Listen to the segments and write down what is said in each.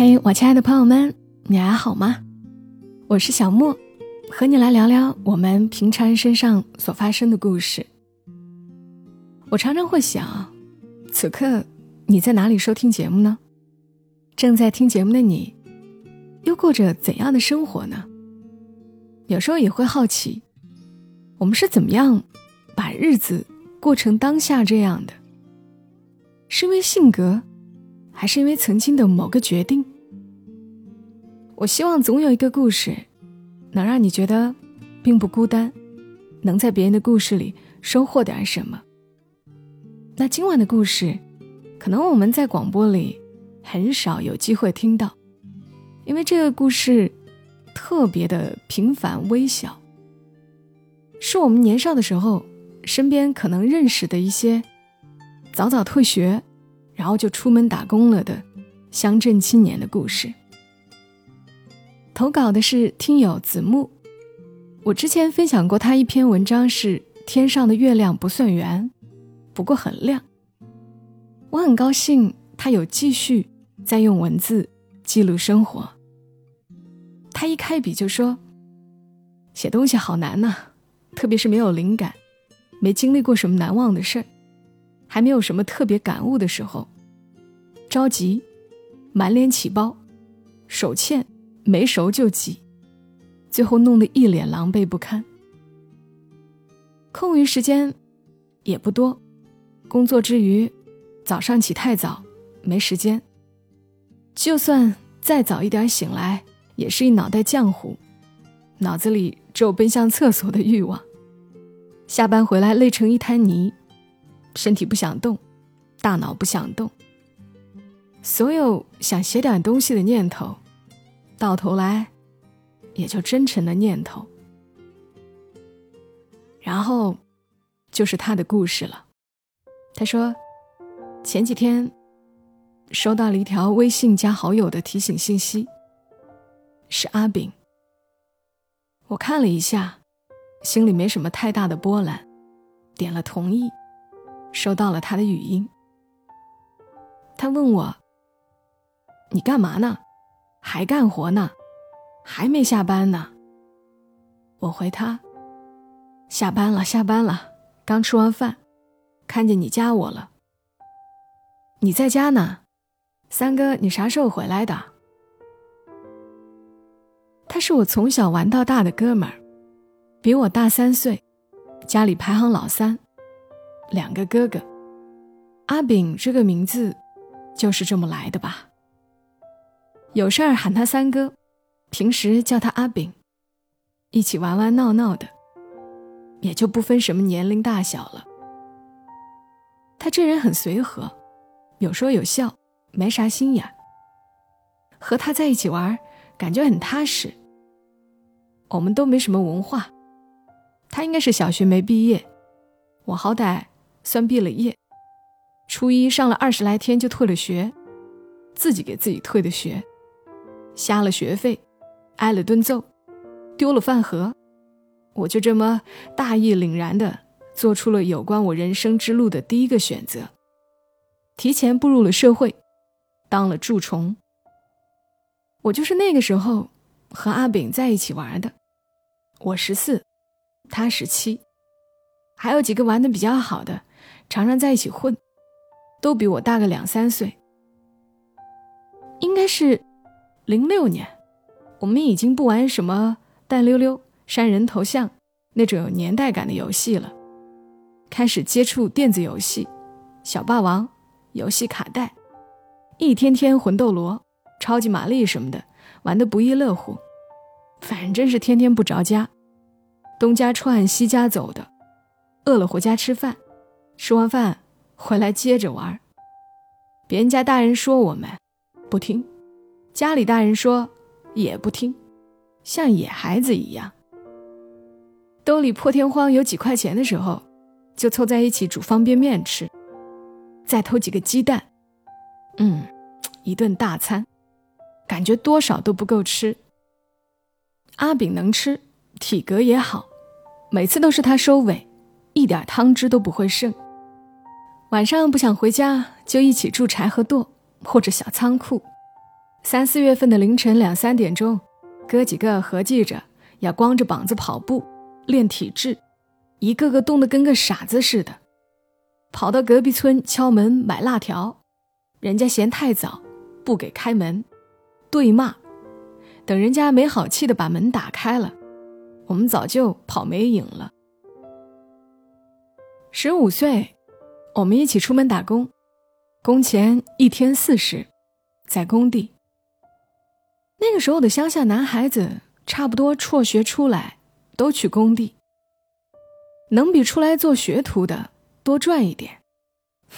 嘿，我亲爱的朋友们，你还好吗？我是小莫，和你来聊聊我们平常人身上所发生的故事。我常常会想，此刻你在哪里收听节目呢？正在听节目的你，又过着怎样的生活呢？有时候也会好奇，我们是怎么样把日子过成当下这样的？是因为性格？还是因为曾经的某个决定，我希望总有一个故事，能让你觉得并不孤单，能在别人的故事里收获点什么。那今晚的故事，可能我们在广播里很少有机会听到，因为这个故事特别的平凡微小，是我们年少的时候身边可能认识的一些早早退学。然后就出门打工了的乡镇青年的故事。投稿的是听友子木，我之前分享过他一篇文章，是天上的月亮不算圆，不过很亮。我很高兴他有继续在用文字记录生活。他一开笔就说：“写东西好难呐，特别是没有灵感，没经历过什么难忘的事儿。”还没有什么特别感悟的时候，着急，满脸起包，手欠，没熟就挤，最后弄得一脸狼狈不堪。空余时间也不多，工作之余，早上起太早，没时间。就算再早一点醒来，也是一脑袋浆糊，脑子里只有奔向厕所的欲望。下班回来累成一滩泥。身体不想动，大脑不想动。所有想写点东西的念头，到头来也就真诚的念头。然后就是他的故事了。他说，前几天收到了一条微信加好友的提醒信息，是阿炳。我看了一下，心里没什么太大的波澜，点了同意。收到了他的语音，他问我：“你干嘛呢？还干活呢？还没下班呢？”我回他：“下班了，下班了，刚吃完饭，看见你加我了。你在家呢？三哥，你啥时候回来的？”他是我从小玩到大的哥们儿，比我大三岁，家里排行老三。两个哥哥，阿炳这个名字就是这么来的吧？有事儿喊他三哥，平时叫他阿炳，一起玩玩闹闹的，也就不分什么年龄大小了。他这人很随和，有说有笑，没啥心眼。和他在一起玩，感觉很踏实。我们都没什么文化，他应该是小学没毕业，我好歹。算毕了业，初一上了二十来天就退了学，自己给自己退的学，瞎了学费，挨了顿揍，丢了饭盒，我就这么大义凛然的做出了有关我人生之路的第一个选择，提前步入了社会，当了蛀虫。我就是那个时候和阿炳在一起玩的，我十四，他十七，还有几个玩的比较好的。常常在一起混，都比我大个两三岁。应该是零六年，我们已经不玩什么弹溜溜、删人头像那种有年代感的游戏了，开始接触电子游戏，小霸王、游戏卡带，一天天魂斗罗、超级玛丽什么的，玩的不亦乐乎。反正是天天不着家，东家串西家走的，饿了回家吃饭。吃完饭回来接着玩，别人家大人说我们不听，家里大人说也不听，像野孩子一样。兜里破天荒有几块钱的时候，就凑在一起煮方便面吃，再偷几个鸡蛋，嗯，一顿大餐，感觉多少都不够吃。阿炳能吃，体格也好，每次都是他收尾，一点汤汁都不会剩。晚上不想回家，就一起住柴禾垛或者小仓库，三四月份的凌晨两三点钟，哥几个合计着要光着膀子跑步练体质，一个个冻得跟个傻子似的。跑到隔壁村敲门买辣条，人家嫌太早，不给开门，对骂。等人家没好气的把门打开了，我们早就跑没影了。十五岁，我们一起出门打工，工钱一天四十，在工地。那个时候的乡下男孩子，差不多辍学出来都去工地，能比出来做学徒的多赚一点。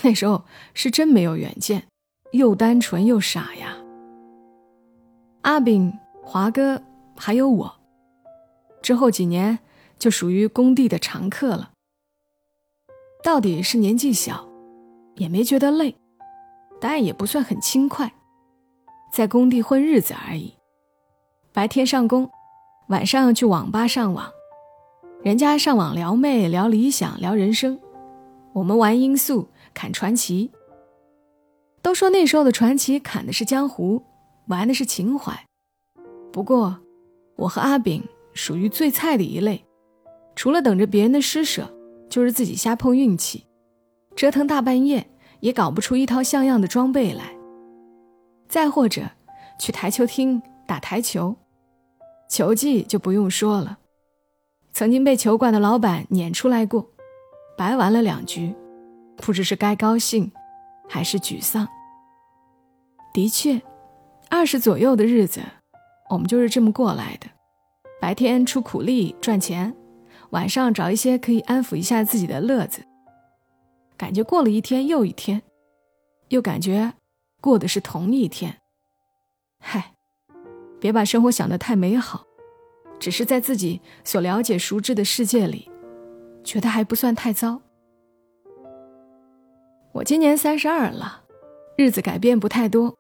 那时候是真没有远见，又单纯又傻呀。阿炳。华哥还有我，之后几年就属于工地的常客了。到底是年纪小，也没觉得累，但也不算很轻快，在工地混日子而已。白天上工，晚上去网吧上网。人家上网撩妹、聊理想、聊人生，我们玩音速、砍传奇。都说那时候的传奇砍的是江湖，玩的是情怀。不过，我和阿炳属于最菜的一类，除了等着别人的施舍，就是自己瞎碰运气，折腾大半夜也搞不出一套像样的装备来。再或者，去台球厅打台球，球技就不用说了，曾经被球馆的老板撵出来过，白玩了两局，不知是该高兴还是沮丧。的确，二十左右的日子。我们就是这么过来的，白天出苦力赚钱，晚上找一些可以安抚一下自己的乐子。感觉过了一天又一天，又感觉过的是同一天。嗨，别把生活想得太美好，只是在自己所了解熟知的世界里，觉得还不算太糟。我今年三十二了，日子改变不太多，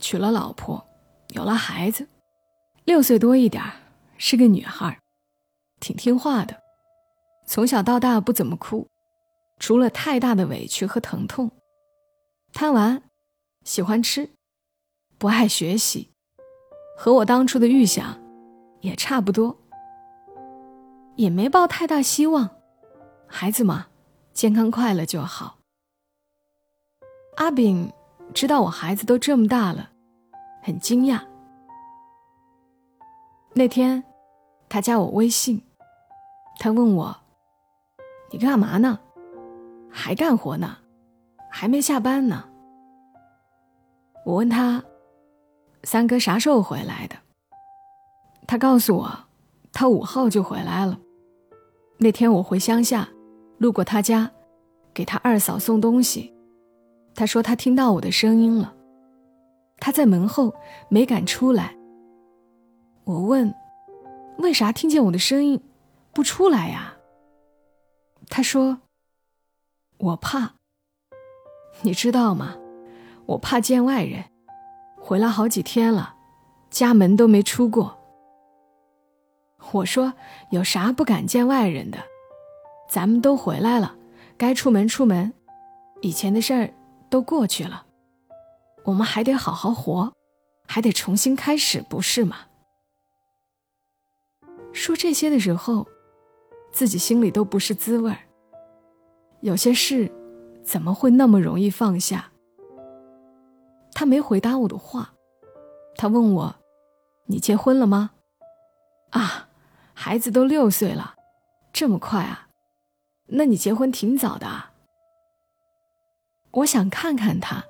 娶了老婆，有了孩子。六岁多一点是个女孩，挺听话的，从小到大不怎么哭，除了太大的委屈和疼痛。贪玩，喜欢吃，不爱学习，和我当初的预想也差不多，也没抱太大希望。孩子嘛，健康快乐就好。阿炳知道我孩子都这么大了，很惊讶。那天，他加我微信，他问我：“你干嘛呢？还干活呢？还没下班呢？”我问他：“三哥啥时候回来的？”他告诉我：“他五号就回来了。”那天我回乡下，路过他家，给他二嫂送东西，他说他听到我的声音了，他在门后没敢出来。我问：“为啥听见我的声音不出来呀？”他说：“我怕。你知道吗？我怕见外人。回来好几天了，家门都没出过。”我说：“有啥不敢见外人的？咱们都回来了，该出门出门。以前的事儿都过去了，我们还得好好活，还得重新开始，不是吗？”说这些的时候，自己心里都不是滋味儿。有些事，怎么会那么容易放下？他没回答我的话，他问我：“你结婚了吗？”啊，孩子都六岁了，这么快啊？那你结婚挺早的啊。我想看看他，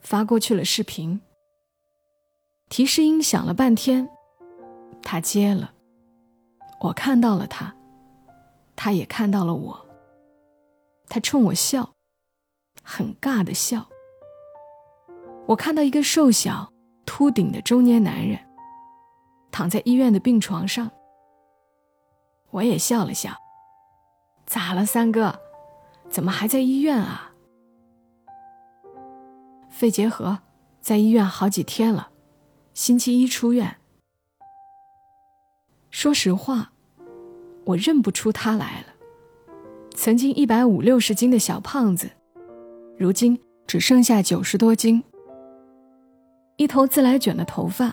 发过去了视频。提示音响了半天，他接了。我看到了他，他也看到了我。他冲我笑，很尬的笑。我看到一个瘦小、秃顶的中年男人，躺在医院的病床上。我也笑了笑。咋了，三哥？怎么还在医院啊？肺结核，在医院好几天了，星期一出院。说实话。我认不出他来了。曾经一百五六十斤的小胖子，如今只剩下九十多斤。一头自来卷的头发，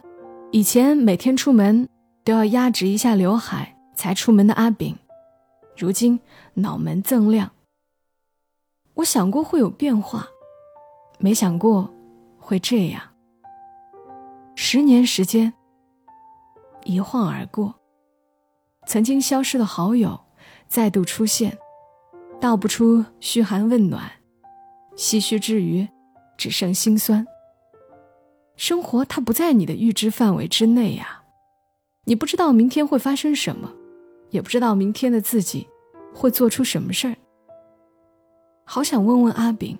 以前每天出门都要压直一下刘海才出门的阿炳，如今脑门锃亮。我想过会有变化，没想过会这样。十年时间一晃而过，曾经消失的好友再度出现，道不出嘘寒问暖，唏嘘之余，只剩心酸。生活它不在你的预知范围之内呀，你不知道明天会发生什么，也不知道明天的自己会做出什么事儿。好想问问阿炳，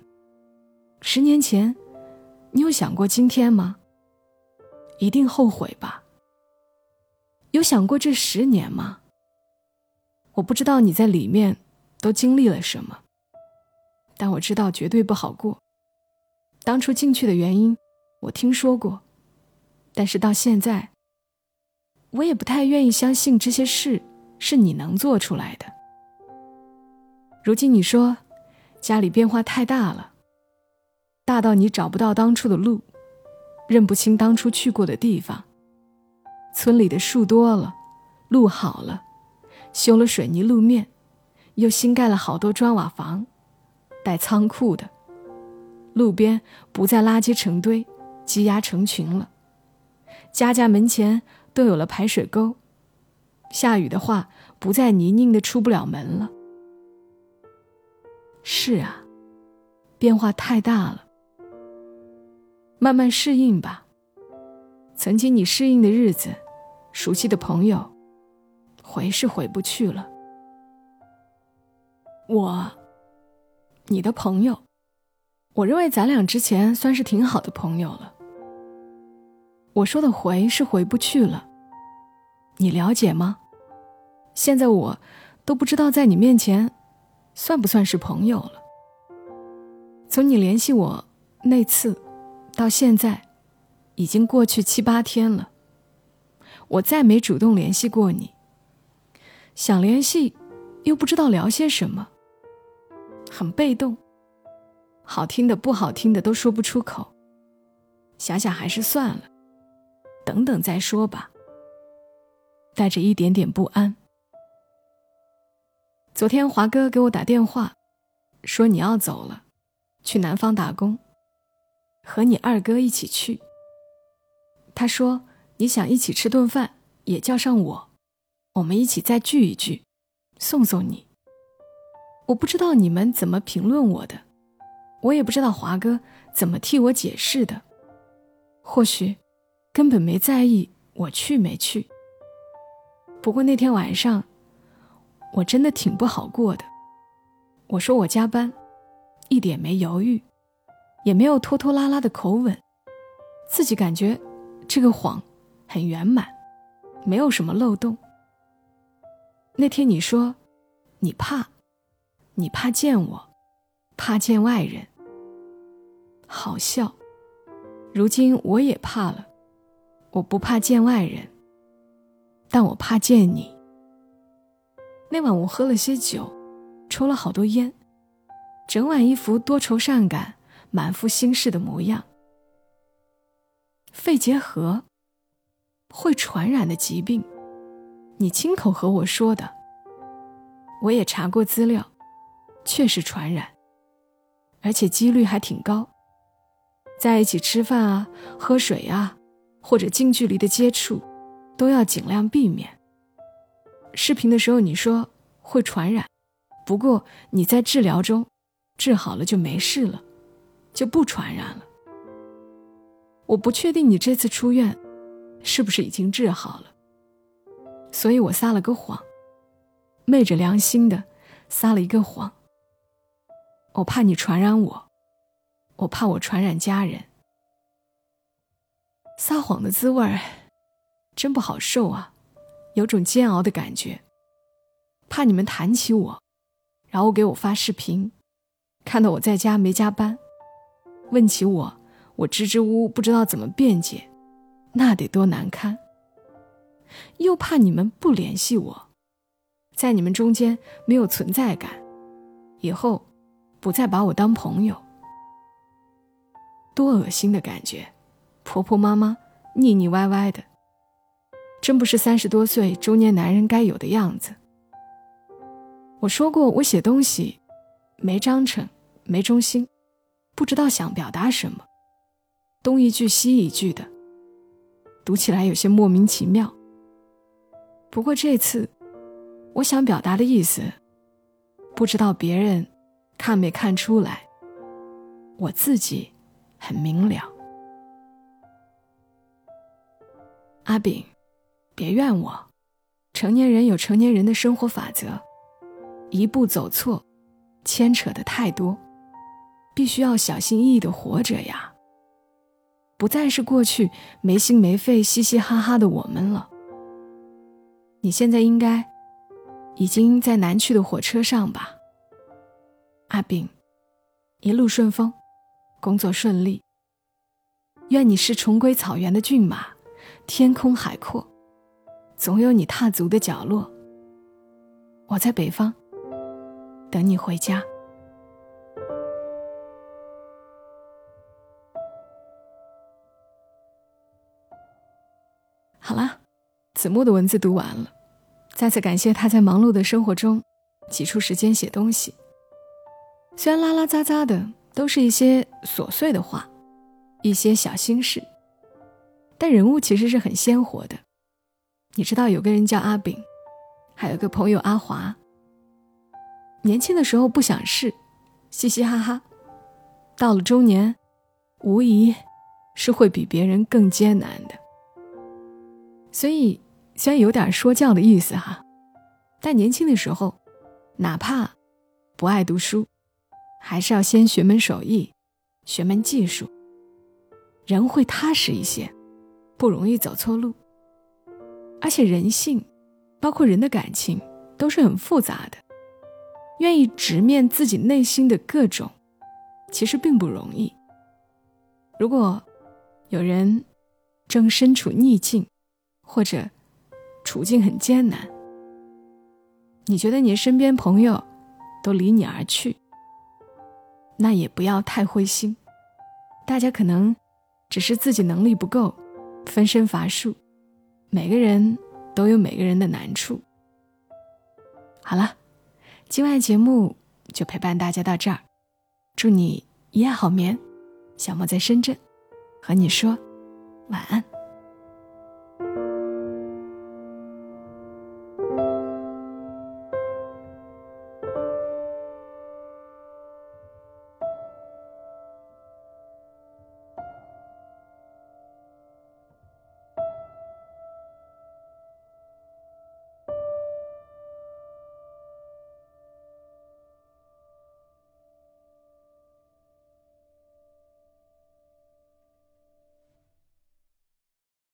十年前，你有想过今天吗？一定后悔吧。有想过这十年吗？我不知道你在里面都经历了什么，但我知道绝对不好过。当初进去的原因，我听说过，但是到现在，我也不太愿意相信这些事是你能做出来的。如今你说。家里变化太大了，大到你找不到当初的路，认不清当初去过的地方。村里的树多了，路好了，修了水泥路面，又新盖了好多砖瓦房，带仓库的。路边不再垃圾成堆，积压成群了，家家门前都有了排水沟，下雨的话不再泥泞的出不了门了。是啊，变化太大了。慢慢适应吧。曾经你适应的日子，熟悉的朋友，回是回不去了。我，你的朋友，我认为咱俩之前算是挺好的朋友了。我说的回是回不去了，你了解吗？现在我都不知道在你面前。算不算是朋友了？从你联系我那次到现在，已经过去七八天了。我再没主动联系过你，想联系又不知道聊些什么，很被动，好听的不好听的都说不出口。想想还是算了，等等再说吧。带着一点点不安。昨天华哥给我打电话，说你要走了，去南方打工，和你二哥一起去。他说你想一起吃顿饭，也叫上我，我们一起再聚一聚，送送你。我不知道你们怎么评论我的，我也不知道华哥怎么替我解释的，或许根本没在意我去没去。不过那天晚上。我真的挺不好过的。我说我加班，一点没犹豫，也没有拖拖拉拉的口吻，自己感觉这个谎很圆满，没有什么漏洞。那天你说你怕，你怕见我，怕见外人。好笑。如今我也怕了，我不怕见外人，但我怕见你。那晚我喝了些酒，抽了好多烟，整晚一副多愁善感、满腹心事的模样。肺结核，会传染的疾病，你亲口和我说的。我也查过资料，确实传染，而且几率还挺高。在一起吃饭啊、喝水啊，或者近距离的接触，都要尽量避免。视频的时候你说会传染，不过你在治疗中，治好了就没事了，就不传染了。我不确定你这次出院是不是已经治好了，所以我撒了个谎，昧着良心的撒了一个谎。我怕你传染我，我怕我传染家人。撒谎的滋味儿真不好受啊。有种煎熬的感觉，怕你们谈起我，然后给我发视频，看到我在家没加班，问起我，我支支吾吾不知道怎么辩解，那得多难堪。又怕你们不联系我，在你们中间没有存在感，以后不再把我当朋友，多恶心的感觉，婆婆妈妈、腻腻歪歪的，真不是三十多岁中年男人该有的样子。我说过，我写东西没章程、没中心，不知道想表达什么，东一句西一句的，读起来有些莫名其妙。不过这次，我想表达的意思，不知道别人看没看出来，我自己很明了。阿炳，别怨我，成年人有成年人的生活法则，一步走错，牵扯的太多，必须要小心翼翼的活着呀。不再是过去没心没肺、嘻嘻哈哈的我们了。你现在应该已经在南去的火车上吧，阿炳，一路顺风，工作顺利。愿你是重归草原的骏马，天空海阔，总有你踏足的角落。我在北方等你回家。子木的文字读完了，再次感谢他在忙碌的生活中挤出时间写东西。虽然拉拉杂杂的都是一些琐碎的话，一些小心事，但人物其实是很鲜活的。你知道有个人叫阿炳，还有个朋友阿华。年轻的时候不想事，嘻嘻哈哈，到了中年，无疑是会比别人更艰难的。所以。虽然有点说教的意思哈，但年轻的时候，哪怕不爱读书，还是要先学门手艺，学门技术，人会踏实一些，不容易走错路。而且人性，包括人的感情，都是很复杂的，愿意直面自己内心的各种，其实并不容易。如果有人正身处逆境，或者，处境很艰难，你觉得你身边朋友都离你而去，那也不要太灰心。大家可能只是自己能力不够，分身乏术。每个人都有每个人的难处。好了，今晚节目就陪伴大家到这儿，祝你一夜好眠。小莫在深圳，和你说晚安。